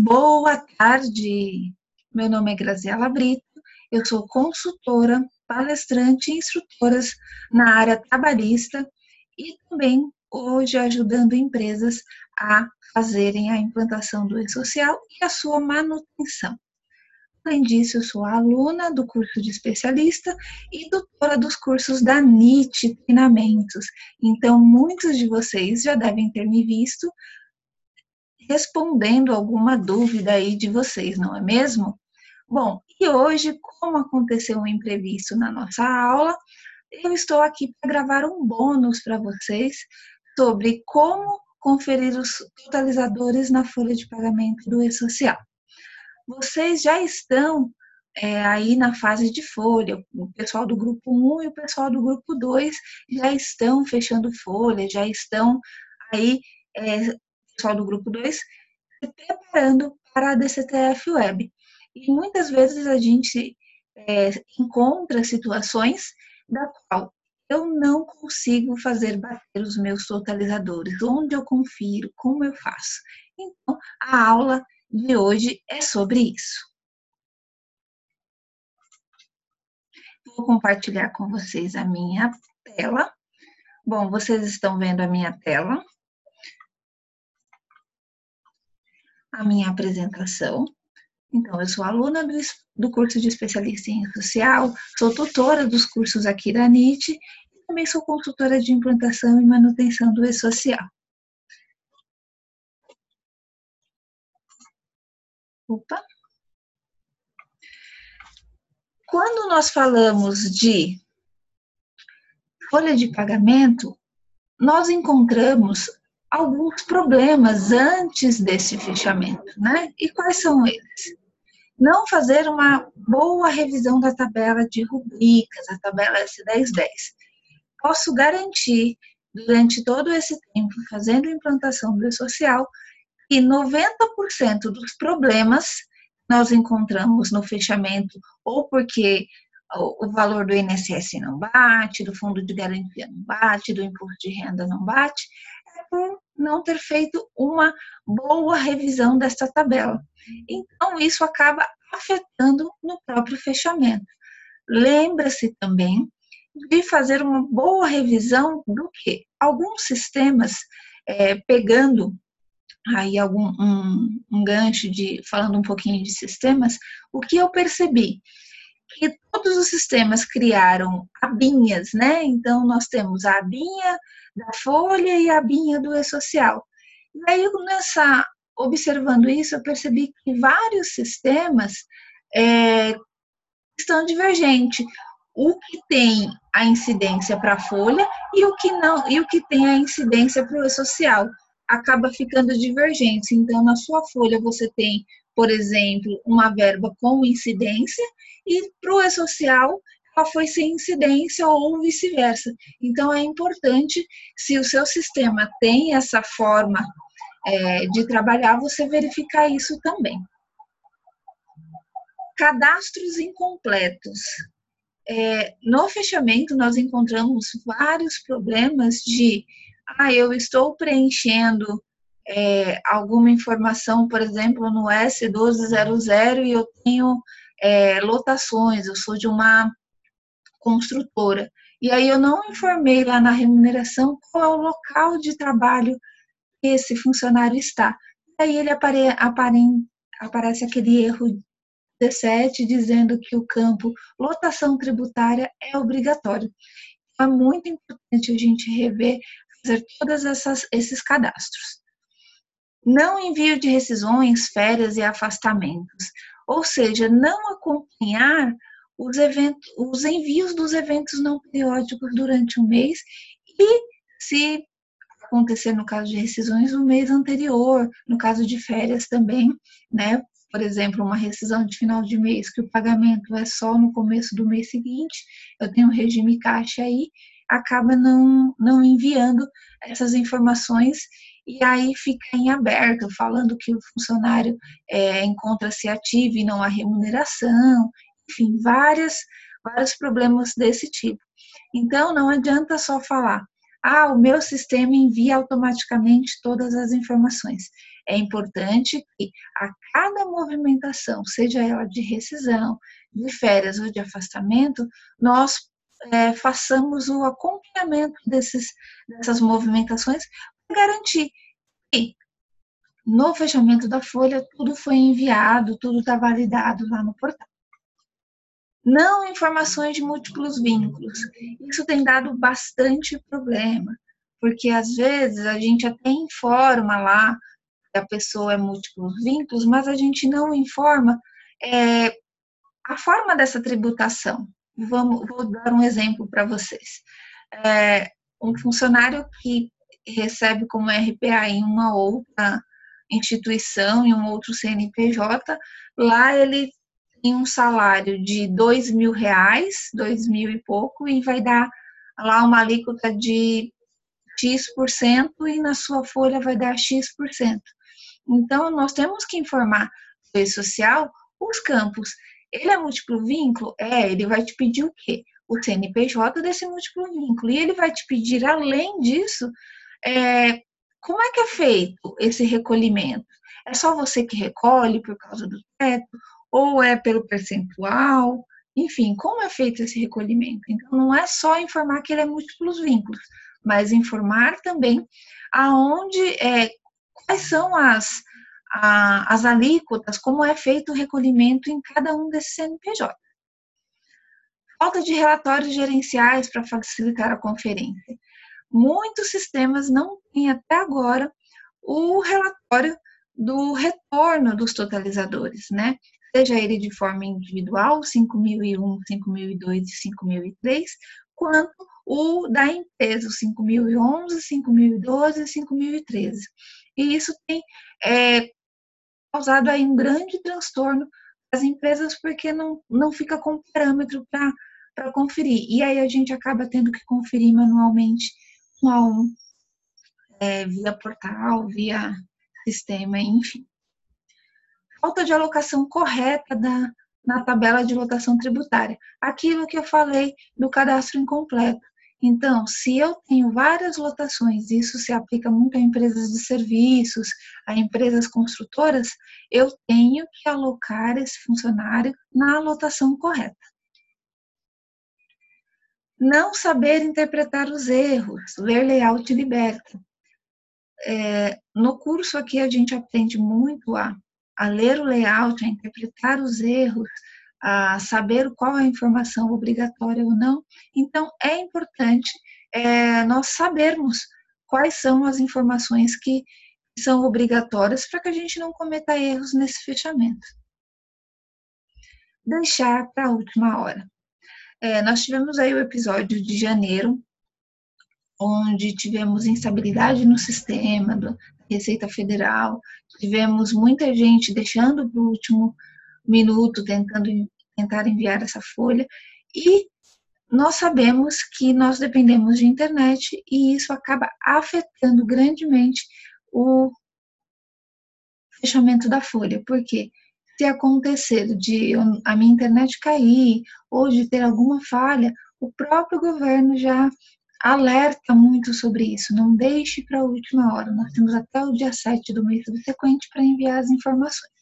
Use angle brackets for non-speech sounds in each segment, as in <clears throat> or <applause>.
Boa tarde. Meu nome é Graziela Brito. Eu sou consultora, palestrante e instrutora na área trabalhista e também hoje ajudando empresas a fazerem a implantação do e-social e a sua manutenção. Além disso, eu sou aluna do curso de especialista e doutora dos cursos da NIT Treinamentos. Então, muitos de vocês já devem ter me visto respondendo alguma dúvida aí de vocês, não é mesmo? Bom, e hoje, como aconteceu um imprevisto na nossa aula, eu estou aqui para gravar um bônus para vocês sobre como conferir os totalizadores na folha de pagamento do e-social vocês já estão é, aí na fase de folha. O pessoal do grupo 1 e o pessoal do grupo 2 já estão fechando folha, já estão aí, é, pessoal do grupo 2, se preparando para a DCTF Web. E muitas vezes a gente é, encontra situações da qual eu não consigo fazer bater os meus totalizadores, onde eu confiro, como eu faço. Então, a aula de hoje é sobre isso. Vou compartilhar com vocês a minha tela. Bom, vocês estão vendo a minha tela. A minha apresentação. Então, eu sou aluna do, do curso de especialista em social, sou tutora dos cursos aqui da NIT e também sou consultora de implantação e manutenção do e-social. Opa. Quando nós falamos de folha de pagamento, nós encontramos alguns problemas antes desse fechamento, né? E quais são eles? Não fazer uma boa revisão da tabela de rubricas, a tabela S1010. Posso garantir, durante todo esse tempo, fazendo implantação do social, e 90% dos problemas nós encontramos no fechamento, ou porque o valor do INSS não bate, do fundo de garantia não bate, do imposto de renda não bate, por não ter feito uma boa revisão dessa tabela. Então, isso acaba afetando no próprio fechamento. Lembra-se também de fazer uma boa revisão do que alguns sistemas, é, pegando aí algum um, um gancho de falando um pouquinho de sistemas, o que eu percebi que todos os sistemas criaram abinhas, né? Então nós temos a abinha da folha e a abinha do e-social. E aí nessa observando isso, eu percebi que vários sistemas é, estão divergentes. O que tem a incidência para a folha e o que não, e o que tem a incidência para o e-social acaba ficando divergente. Então, na sua folha você tem, por exemplo, uma verba com incidência e para o e-social ela foi sem incidência ou vice-versa. Então, é importante, se o seu sistema tem essa forma é, de trabalhar, você verificar isso também. Cadastros incompletos. É, no fechamento, nós encontramos vários problemas de ah, eu estou preenchendo é, alguma informação, por exemplo, no S1200 e eu tenho é, lotações, eu sou de uma construtora. E aí eu não informei lá na remuneração qual é o local de trabalho que esse funcionário está. E aí ele apare, apare, aparece aquele erro 17 dizendo que o campo lotação tributária é obrigatório. Então, é muito importante a gente rever fazer todos esses cadastros. Não envio de rescisões, férias e afastamentos, ou seja, não acompanhar os, eventos, os envios dos eventos não periódicos durante o mês e, se acontecer no caso de rescisões, no mês anterior, no caso de férias também, né? Por exemplo, uma rescisão de final de mês que o pagamento é só no começo do mês seguinte, eu tenho um regime caixa aí, acaba não, não enviando essas informações e aí fica em aberto, falando que o funcionário é, encontra-se ativo e não há remuneração, enfim, várias, vários problemas desse tipo. Então, não adianta só falar, ah, o meu sistema envia automaticamente todas as informações. É importante que a cada movimentação, seja ela de rescisão, de férias ou de afastamento, nós é, façamos o acompanhamento desses, dessas movimentações garantir que no fechamento da folha tudo foi enviado, tudo está validado lá no portal. Não informações de múltiplos vínculos. Isso tem dado bastante problema, porque às vezes a gente até informa lá que a pessoa é múltiplos vínculos, mas a gente não informa é, a forma dessa tributação. Vamos, vou dar um exemplo para vocês. É, um funcionário que recebe como RPA em uma outra instituição, em um outro CNPJ, lá ele em um salário de dois mil reais, dois mil e pouco, e vai dar lá uma alíquota de X% por cento e na sua folha vai dar X%. por cento. Então, nós temos que informar o social os campos. Ele é múltiplo vínculo? É, ele vai te pedir o quê? O CNPJ desse múltiplo vínculo. E ele vai te pedir, além disso, é, como é que é feito esse recolhimento? É só você que recolhe por causa do teto? ou é pelo percentual, enfim, como é feito esse recolhimento. Então, não é só informar que ele é múltiplos vínculos, mas informar também aonde, é, quais são as, a, as alíquotas, como é feito o recolhimento em cada um desses CNPJ. Falta de relatórios gerenciais para facilitar a conferência. Muitos sistemas não têm até agora o relatório do retorno dos totalizadores, né? seja ele de forma individual, 5001, 5002 e 5003, quanto o da empresa, o 5011, 5012 e 5013. E isso tem é, causado aí um grande transtorno às empresas porque não, não fica com parâmetro para conferir. E aí a gente acaba tendo que conferir manualmente é, via portal, via sistema, enfim falta de alocação correta da, na tabela de lotação tributária. Aquilo que eu falei do cadastro incompleto. Então, se eu tenho várias lotações, isso se aplica muito a empresas de serviços, a empresas construtoras, eu tenho que alocar esse funcionário na lotação correta. Não saber interpretar os erros, ler layout liberta. É, no curso aqui a gente aprende muito a a ler o layout, a interpretar os erros, a saber qual é a informação obrigatória ou não. Então, é importante é, nós sabermos quais são as informações que são obrigatórias para que a gente não cometa erros nesse fechamento. Deixar para a última hora. É, nós tivemos aí o episódio de janeiro, onde tivemos instabilidade no sistema da Receita Federal, tivemos muita gente deixando para o último minuto, tentando tentar enviar essa folha, e nós sabemos que nós dependemos de internet e isso acaba afetando grandemente o fechamento da folha, porque se acontecer de a minha internet cair ou de ter alguma falha, o próprio governo já alerta muito sobre isso. Não deixe para a última hora. Nós temos até o dia 7 do mês subsequente para enviar as informações.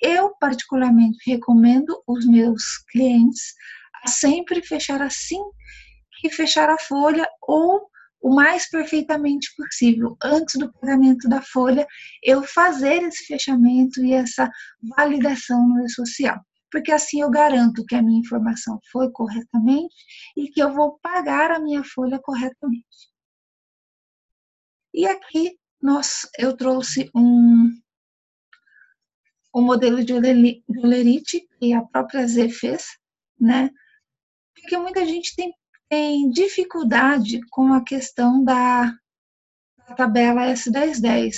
Eu, particularmente, recomendo os meus clientes a sempre fechar assim que fechar a folha ou o mais perfeitamente possível, antes do pagamento da folha, eu fazer esse fechamento e essa validação no e-social porque assim eu garanto que a minha informação foi corretamente e que eu vou pagar a minha folha corretamente. E aqui nós, eu trouxe um, um modelo de olerite que a própria Z fez, né? Porque muita gente tem, tem dificuldade com a questão da, da tabela S1010.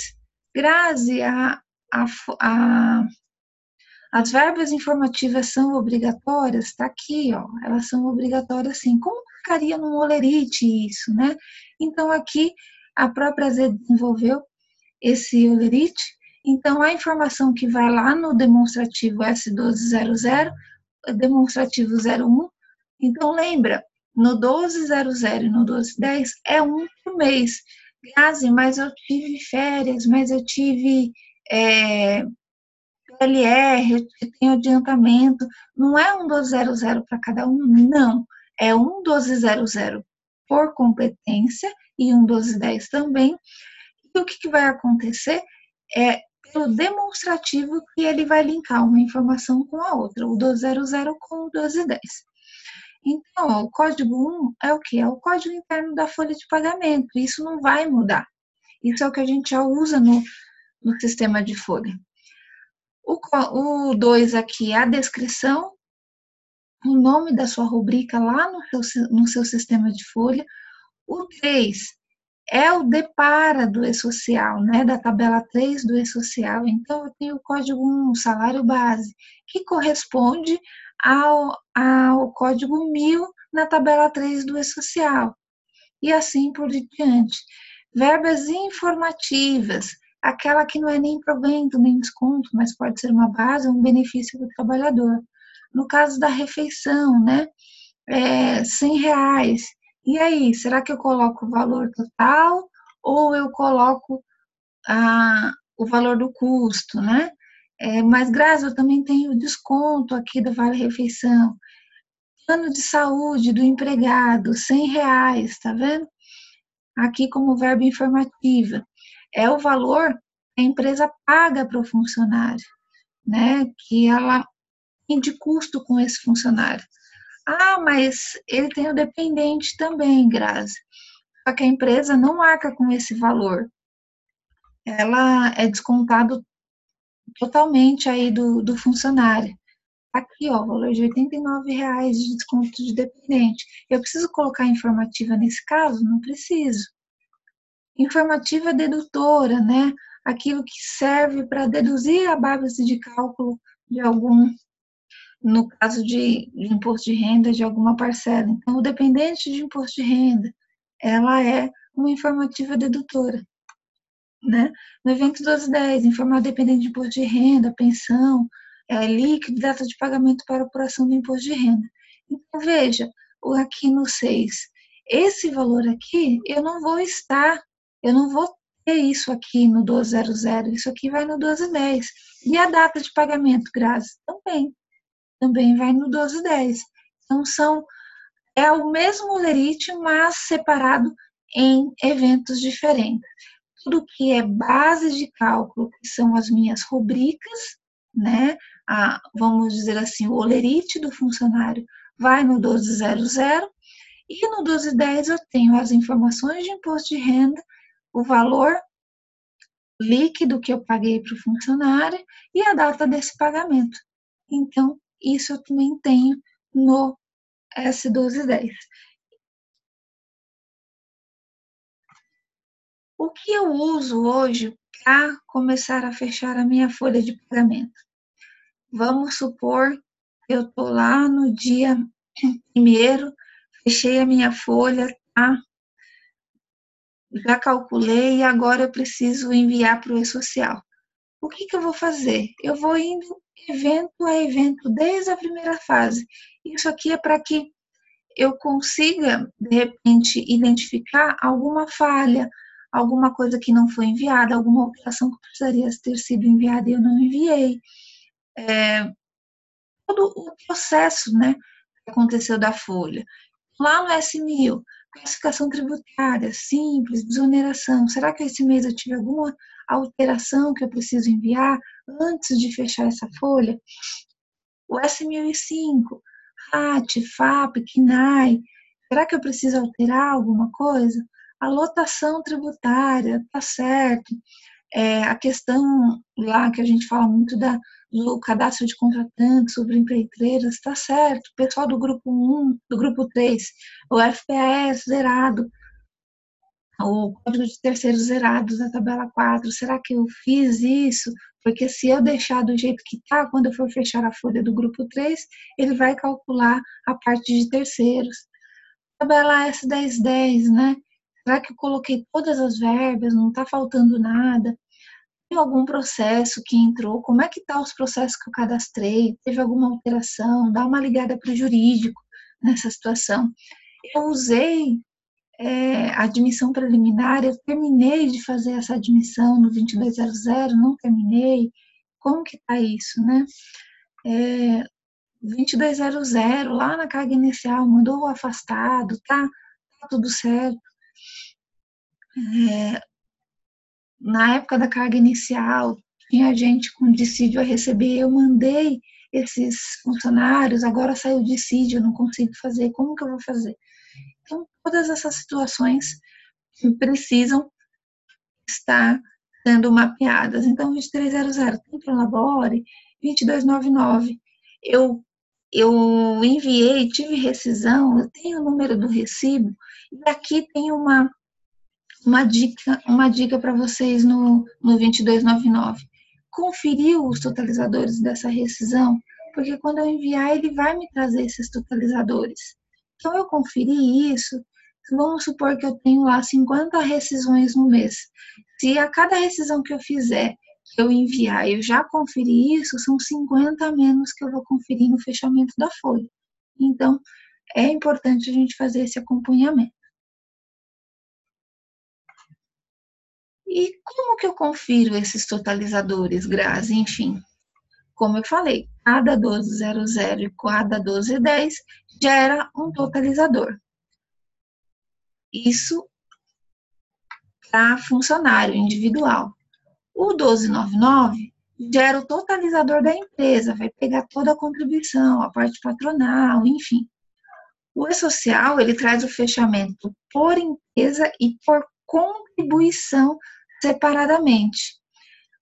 Grazi, a, a, a as verbas informativas são obrigatórias? Está aqui, ó. Elas são obrigatórias sim. Como ficaria no olerite isso, né? Então, aqui, a própria Z desenvolveu esse olerite. Então, a informação que vai lá no demonstrativo S1200, demonstrativo 01. Então, lembra, no 1200 e no 1210 é um por mês. Grazi, mas eu tive férias, mas eu tive é, LR, tem adiantamento, não é um 1200 para cada um, não. É um 1200 por competência e um 1210 também. E o que, que vai acontecer é pelo demonstrativo que ele vai linkar uma informação com a outra, o 1200 com o 1210. Então, o código 1 é o que? É o código interno da folha de pagamento. Isso não vai mudar. Isso é o que a gente já usa no, no sistema de folha. O 2 aqui é a descrição, o nome da sua rubrica lá no seu, no seu sistema de folha. O 3 é o depara do E-Social, né, da tabela 3 do E-Social. Então, eu tenho o código 1, salário base, que corresponde ao, ao código 1000 na tabela 3 do E-Social. E assim por diante. Verbas informativas, aquela que não é nem provento, nem desconto, mas pode ser uma base, um benefício do trabalhador. No caso da refeição, né, é, 100 reais. E aí, será que eu coloco o valor total ou eu coloco a, o valor do custo, né? É, mas, Graça, eu também tenho desconto aqui do Vale Refeição. Plano de saúde do empregado, 100 reais, tá vendo? Aqui como verbo informativa é o valor que a empresa paga para o funcionário, né? Que ela tem de custo com esse funcionário. Ah, mas ele tem o dependente também, Grazi. Só que a empresa não arca com esse valor. Ela é descontado totalmente aí do, do funcionário. Aqui, ó, valor de R$ reais de desconto de dependente. Eu preciso colocar informativa nesse caso? Não preciso. Informativa dedutora, né? Aquilo que serve para deduzir a base de cálculo de algum, no caso de, de imposto de renda, de alguma parcela. Então, o dependente de imposto de renda, ela é uma informativa dedutora. Né? No evento 1210, informar dependente de imposto de renda, pensão, é, líquido, data de pagamento para apuração do imposto de renda. Então, veja, aqui no 6, esse valor aqui, eu não vou estar eu não vou ter isso aqui no 1200, isso aqui vai no 1210. E a data de pagamento, Grazi? Também. Também vai no 1210. Então, são, é o mesmo lerite, mas separado em eventos diferentes. Tudo que é base de cálculo, que são as minhas rubricas, né? A, vamos dizer assim, o olerite do funcionário vai no 1200 e no 1210 eu tenho as informações de imposto de renda o valor líquido que eu paguei para o funcionário e a data desse pagamento. Então, isso eu também tenho no S1210. O que eu uso hoje para começar a fechar a minha folha de pagamento? Vamos supor que eu estou lá no dia primeiro, fechei a minha folha, tá? já calculei e agora eu preciso enviar para o e-social. O que, que eu vou fazer? Eu vou indo evento a evento, desde a primeira fase. Isso aqui é para que eu consiga, de repente, identificar alguma falha, alguma coisa que não foi enviada, alguma alteração que precisaria ter sido enviada e eu não enviei. É, todo o processo né, que aconteceu da folha. Lá no S1000, classificação tributária, simples, desoneração. Será que esse mês eu tive alguma alteração que eu preciso enviar antes de fechar essa folha? O S1005, RAT, FAP, KNAI, será que eu preciso alterar alguma coisa? A lotação tributária, tá certo. É, a questão lá que a gente fala muito da, do cadastro de contratantes sobre empreiteiras, está certo. Pessoal do grupo 1, do grupo 3, o FPAS zerado, o código de terceiros zerados da tabela 4, será que eu fiz isso? Porque se eu deixar do jeito que está, quando eu for fechar a folha do grupo 3, ele vai calcular a parte de terceiros. Tabela S1010, né? Será que eu coloquei todas as verbas, não está faltando nada? Tem algum processo que entrou? Como é que tá os processos que eu cadastrei? Teve alguma alteração? Dá uma ligada para o jurídico nessa situação. Eu usei é, admissão preliminar, eu terminei de fazer essa admissão no 2200, não terminei, como que tá isso, né? É, 2200, lá na carga inicial, mandou o afastado, tá, tá tudo certo. É, na época da carga inicial, tinha gente com dissídio a receber, eu mandei esses funcionários, agora saiu dissídio, não consigo fazer, como que eu vou fazer? Então, todas essas situações precisam estar sendo mapeadas. Então, 2300 tem para o Labore, 2299, eu, eu enviei, tive rescisão, eu tenho o número do recibo, e aqui tem uma, uma dica, uma dica para vocês no, no 2299. Conferir os totalizadores dessa rescisão, porque quando eu enviar, ele vai me trazer esses totalizadores. Então, eu conferi isso, vamos supor que eu tenho lá 50 rescisões no mês. Se a cada rescisão que eu fizer, eu enviar, eu já conferi isso, são 50 a menos que eu vou conferir no fechamento da folha. Então, é importante a gente fazer esse acompanhamento. E como que eu confiro esses totalizadores, Grazi? Enfim, como eu falei, cada 1200 e cada 1210 gera um totalizador. Isso para funcionário individual. O 1299 gera o totalizador da empresa, vai pegar toda a contribuição, a parte patronal, enfim. O E-Social, ele traz o fechamento por empresa e por contribuição separadamente.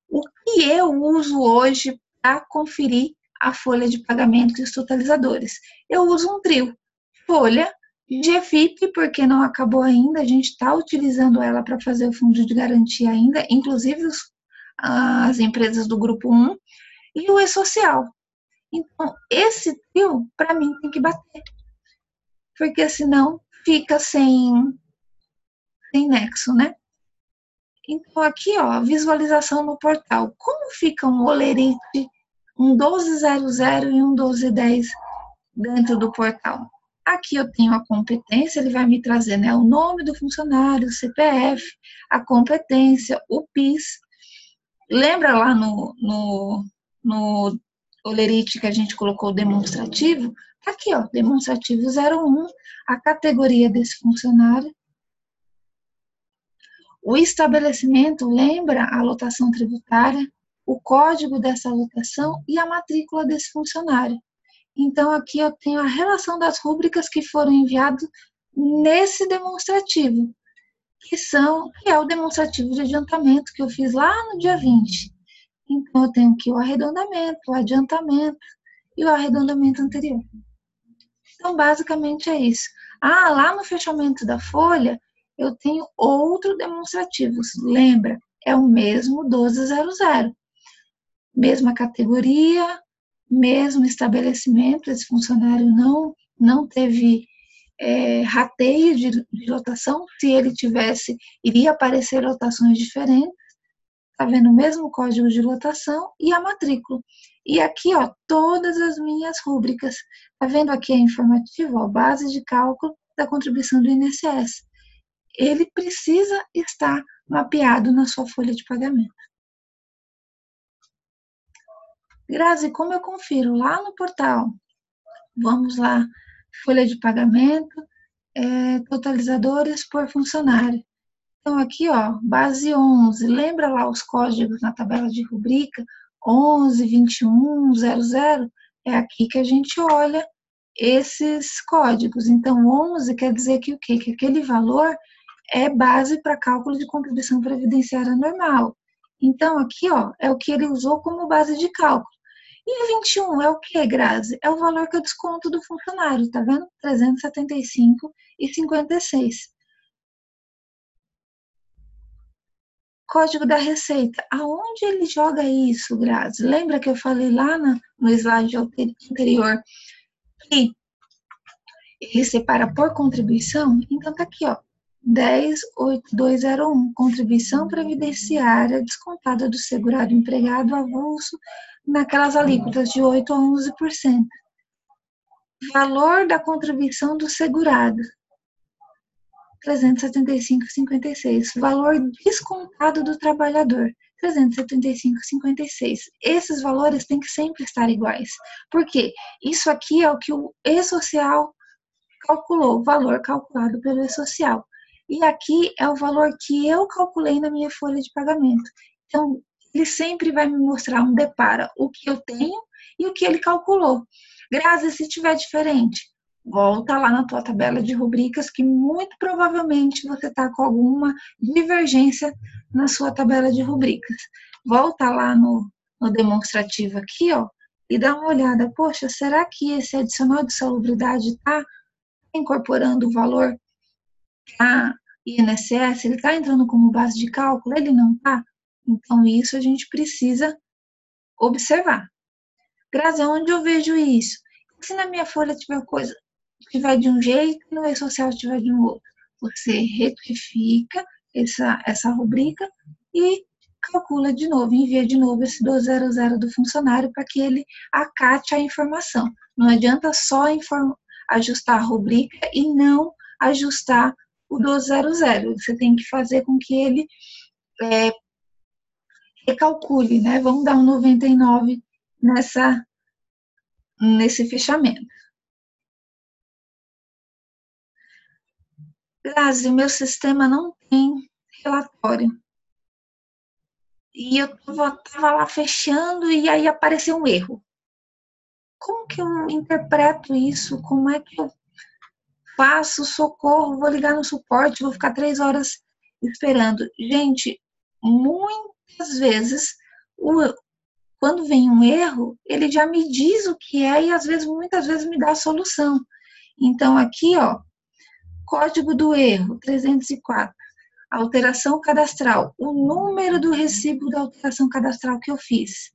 O que eu uso hoje para conferir a folha de pagamento e os totalizadores? Eu uso um trio, folha, GFIP, porque não acabou ainda, a gente está utilizando ela para fazer o fundo de garantia ainda, inclusive os, as empresas do grupo 1, e o E-Social. Então, esse trio, para mim, tem que bater. Porque senão fica sem, sem nexo, né? Então, aqui, ó, visualização no portal. Como fica um olerite, um 1200 e um 1210 dentro do portal? Aqui eu tenho a competência, ele vai me trazer né, o nome do funcionário, o CPF, a competência, o PIS. Lembra lá no, no, no Olerite que a gente colocou demonstrativo? Tá aqui, ó, demonstrativo 01, a categoria desse funcionário. O estabelecimento lembra a lotação tributária, o código dessa lotação e a matrícula desse funcionário. Então, aqui eu tenho a relação das rúbricas que foram enviadas nesse demonstrativo, que são, que é o demonstrativo de adiantamento que eu fiz lá no dia 20. Então, eu tenho aqui o arredondamento, o adiantamento e o arredondamento anterior. Então, basicamente é isso. Ah, lá no fechamento da folha, eu tenho outro demonstrativo. Lembra? É o mesmo 1200. Mesma categoria, mesmo estabelecimento, esse funcionário não, não teve é, rateio de, de, lotação, se ele tivesse, iria aparecer lotações diferentes, tá vendo o mesmo código de lotação e a matrícula. E aqui, ó, todas as minhas rúbricas, tá vendo aqui a informativa, ó, base de cálculo da contribuição do INSS. Ele precisa estar mapeado na sua folha de pagamento. Grazi, como eu confiro lá no portal? Vamos lá, folha de pagamento, é, totalizadores por funcionário. Então, aqui, ó, base 11, lembra lá os códigos na tabela de rubrica? 11, 21, 00, é aqui que a gente olha esses códigos. Então, 11 quer dizer que o quê? Que aquele valor é base para cálculo de contribuição previdenciária normal. Então, aqui, ó, é o que ele usou como base de cálculo. E o 21 é o que, Grazi? É o valor que eu desconto do funcionário, tá vendo? 375 e 56. Código da Receita. Aonde ele joga isso, Grazi? Lembra que eu falei lá no slide anterior que ele separa por contribuição? Então tá aqui, ó. 108201, contribuição previdenciária descontada do segurado empregado avulso naquelas alíquotas de 8 a 11%. Valor da contribuição do segurado. 375,56. Valor descontado do trabalhador, 375,56. Esses valores têm que sempre estar iguais. Por quê? Isso aqui é o que o E-Social calculou, o valor calculado pelo E-Social. E aqui é o valor que eu calculei na minha folha de pagamento. Então, ele sempre vai me mostrar um depara o que eu tenho e o que ele calculou. Grazi, se tiver diferente, volta lá na tua tabela de rubricas que muito provavelmente você está com alguma divergência na sua tabela de rubricas. Volta lá no, no demonstrativo aqui, ó, e dá uma olhada. Poxa, será que esse adicional de salubridade está incorporando o valor a INSS? Ele está entrando como base de cálculo? Ele não está? Então, isso a gente precisa observar. Grazi, onde eu vejo isso? Se na minha folha tiver coisa tiver de um jeito no e-social tiver de um outro, você retifica essa, essa rubrica e calcula de novo, envia de novo esse 200 do funcionário para que ele acate a informação. Não adianta só ajustar a rubrica e não ajustar o 200. Você tem que fazer com que ele é, recalcule, né? Vamos dar um 99 nessa, nesse fechamento. Grazi, meu sistema não tem relatório. E eu estava lá fechando e aí apareceu um erro. Como que eu interpreto isso? Como é que eu faço socorro? Vou ligar no suporte, vou ficar três horas esperando. Gente, muitas vezes o, quando vem um erro, ele já me diz o que é e às vezes, muitas vezes, me dá a solução. Então, aqui, ó, código do erro, 304, alteração cadastral, o número do recibo da alteração cadastral que eu fiz.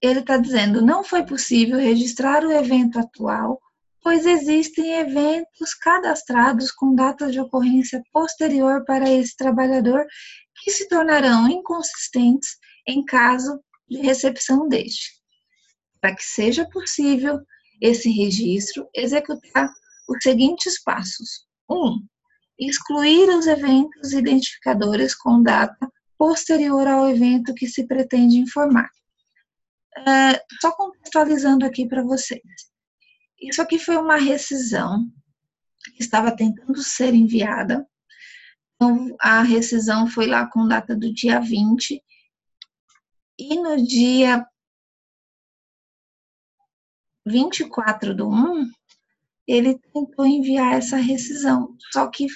Ele está dizendo, não foi possível registrar o evento atual, pois existem eventos cadastrados com data de ocorrência posterior para esse trabalhador que se tornarão inconsistentes em caso de recepção deste. Para que seja possível esse registro, executar os seguintes passos. 1. Um, excluir os eventos identificadores com data posterior ao evento que se pretende informar. É, só contextualizando aqui para vocês. Isso aqui foi uma rescisão. Que estava tentando ser enviada. Então, a rescisão foi lá com data do dia 20, e no dia 24 do 1, ele tentou enviar essa rescisão, só que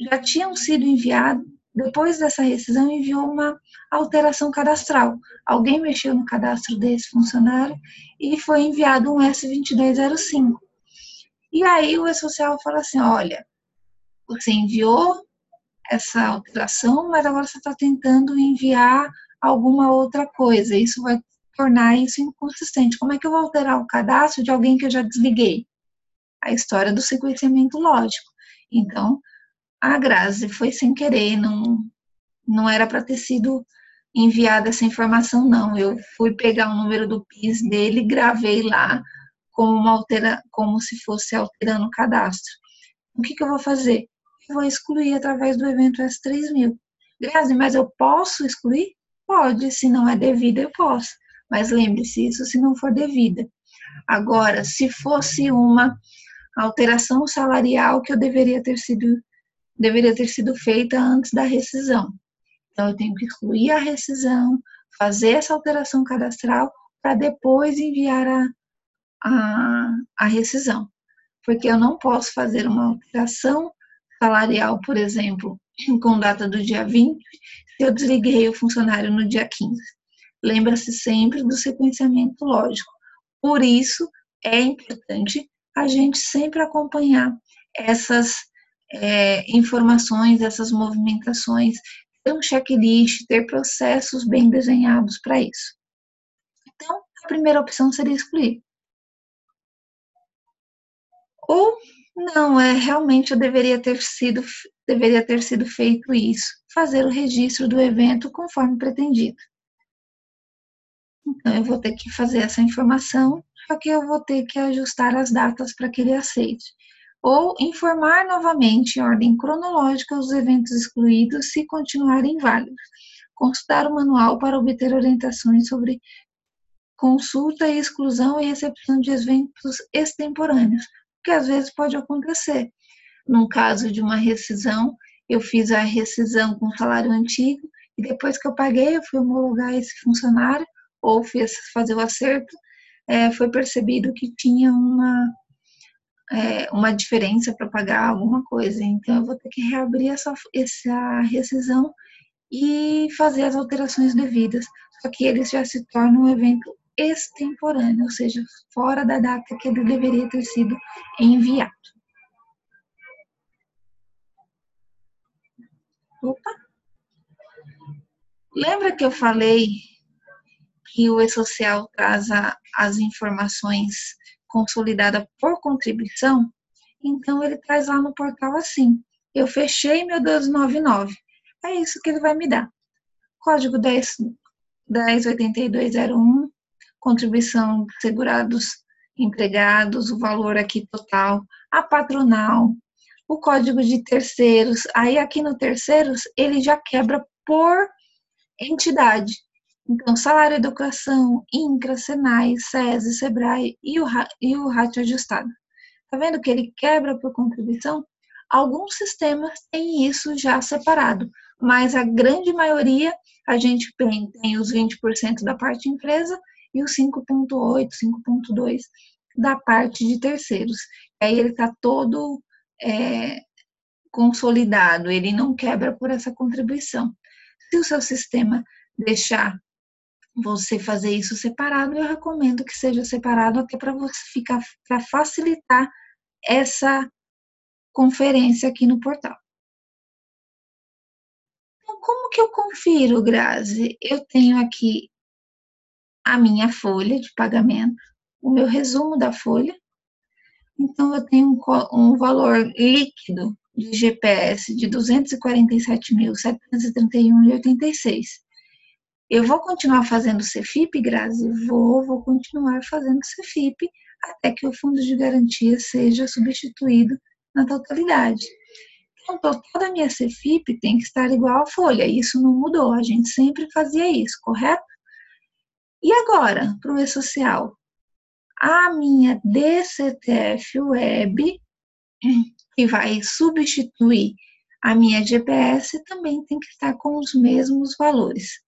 já tinham sido enviados, depois dessa rescisão, enviou uma alteração cadastral. Alguém mexeu no cadastro desse funcionário e foi enviado um S2205. E aí o E-Social falou assim: olha, você enviou essa alteração, mas agora você está tentando enviar alguma outra coisa. Isso vai tornar isso inconsistente. Como é que eu vou alterar o cadastro de alguém que eu já desliguei? A história do sequenciamento lógico. Então, a Grazi foi sem querer, não, não era para ter sido enviada essa informação, não. Eu fui pegar o número do PIS dele, gravei lá como, uma altera, como se fosse alterando o cadastro. O que, que eu vou fazer? vou excluir através do evento S3000. Grazi, mas eu posso excluir? Pode, se não é devida, eu posso. Mas lembre-se, isso se não for devida. Agora, se fosse uma alteração salarial que eu deveria ter sido deveria ter sido feita antes da rescisão. Então, eu tenho que excluir a rescisão, fazer essa alteração cadastral para depois enviar a, a, a rescisão. Porque eu não posso fazer uma alteração salarial, por exemplo, <clears throat> com data do dia 20, se eu desliguei o funcionário no dia 15. Lembra-se sempre do sequenciamento lógico. Por isso, é importante a gente sempre acompanhar essas é, informações, essas movimentações, ter um checklist, ter processos bem desenhados para isso. Então, a primeira opção seria excluir. Ou não, é realmente eu deveria ter sido deveria ter sido feito isso, fazer o registro do evento conforme pretendido. Então eu vou ter que fazer essa informação, só que eu vou ter que ajustar as datas para que ele aceite. Ou informar novamente em ordem cronológica os eventos excluídos se continuarem válidos. Consultar o manual para obter orientações sobre consulta e exclusão e recepção de eventos extemporâneos, que às vezes pode acontecer. Num caso de uma rescisão, eu fiz a rescisão com salário antigo e depois que eu paguei, eu fui homologar esse funcionário ou fiz fazer o acerto, é, foi percebido que tinha uma é, uma diferença para pagar alguma coisa. Então, eu vou ter que reabrir essa, essa rescisão e fazer as alterações devidas. Só que eles já se tornam um evento extemporâneo, ou seja, fora da data que ele deveria ter sido enviado. Opa! Lembra que eu falei que o E-Social traz as informações consolidada por contribuição, então ele traz lá no portal assim: eu fechei meu 1299. É isso que ele vai me dar. Código 10, 108201, contribuição segurados empregados, o valor aqui total, a patronal, o código de terceiros. Aí aqui no terceiros ele já quebra por entidade. Então, salário, educação, INCRA, SENAI, SESI, SEBRAE e o, e o ratio ajustado. Tá vendo que ele quebra por contribuição? Alguns sistemas têm isso já separado, mas a grande maioria a gente tem, tem os 20% da parte empresa e os 5,8, 5,2 da parte de terceiros. Aí ele está todo é, consolidado, ele não quebra por essa contribuição. Se o seu sistema deixar você fazer isso separado, eu recomendo que seja separado até para você ficar para facilitar essa conferência aqui no portal. Então, como que eu confiro, Grazi? Eu tenho aqui a minha folha de pagamento, o meu resumo da folha. Então, eu tenho um, um valor líquido de GPS de R$ 247.731,86. Eu vou continuar fazendo CFIP, Grazi? Vou, vou continuar fazendo CFIP até que o fundo de garantia seja substituído na totalidade. Então, total da minha CFIP tem que estar igual à folha. Isso não mudou, a gente sempre fazia isso, correto? E agora, para o E-Social? A minha DCTF Web, que vai substituir a minha GPS, também tem que estar com os mesmos valores.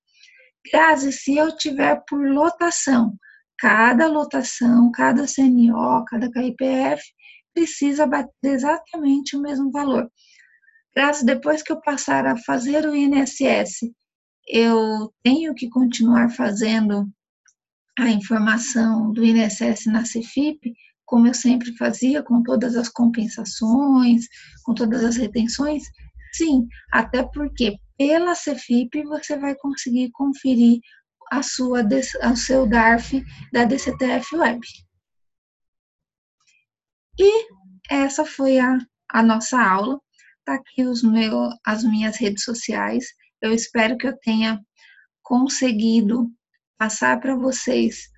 Grazi, se eu tiver por lotação, cada lotação, cada CNO, cada KIPF precisa bater exatamente o mesmo valor. Grazi, depois que eu passar a fazer o INSS, eu tenho que continuar fazendo a informação do INSS na CFIP, como eu sempre fazia, com todas as compensações, com todas as retenções? Sim, até porque pela CFIP você vai conseguir conferir a sua, o seu DARF da DCTF Web. E essa foi a, a nossa aula. Tá aqui os meu, as minhas redes sociais. Eu espero que eu tenha conseguido passar para vocês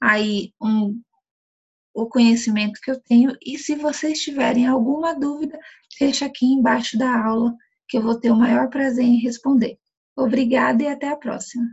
aí um, o conhecimento que eu tenho. E se vocês tiverem alguma dúvida, deixa aqui embaixo da aula que eu vou ter o maior prazer em responder. Obrigada e até a próxima.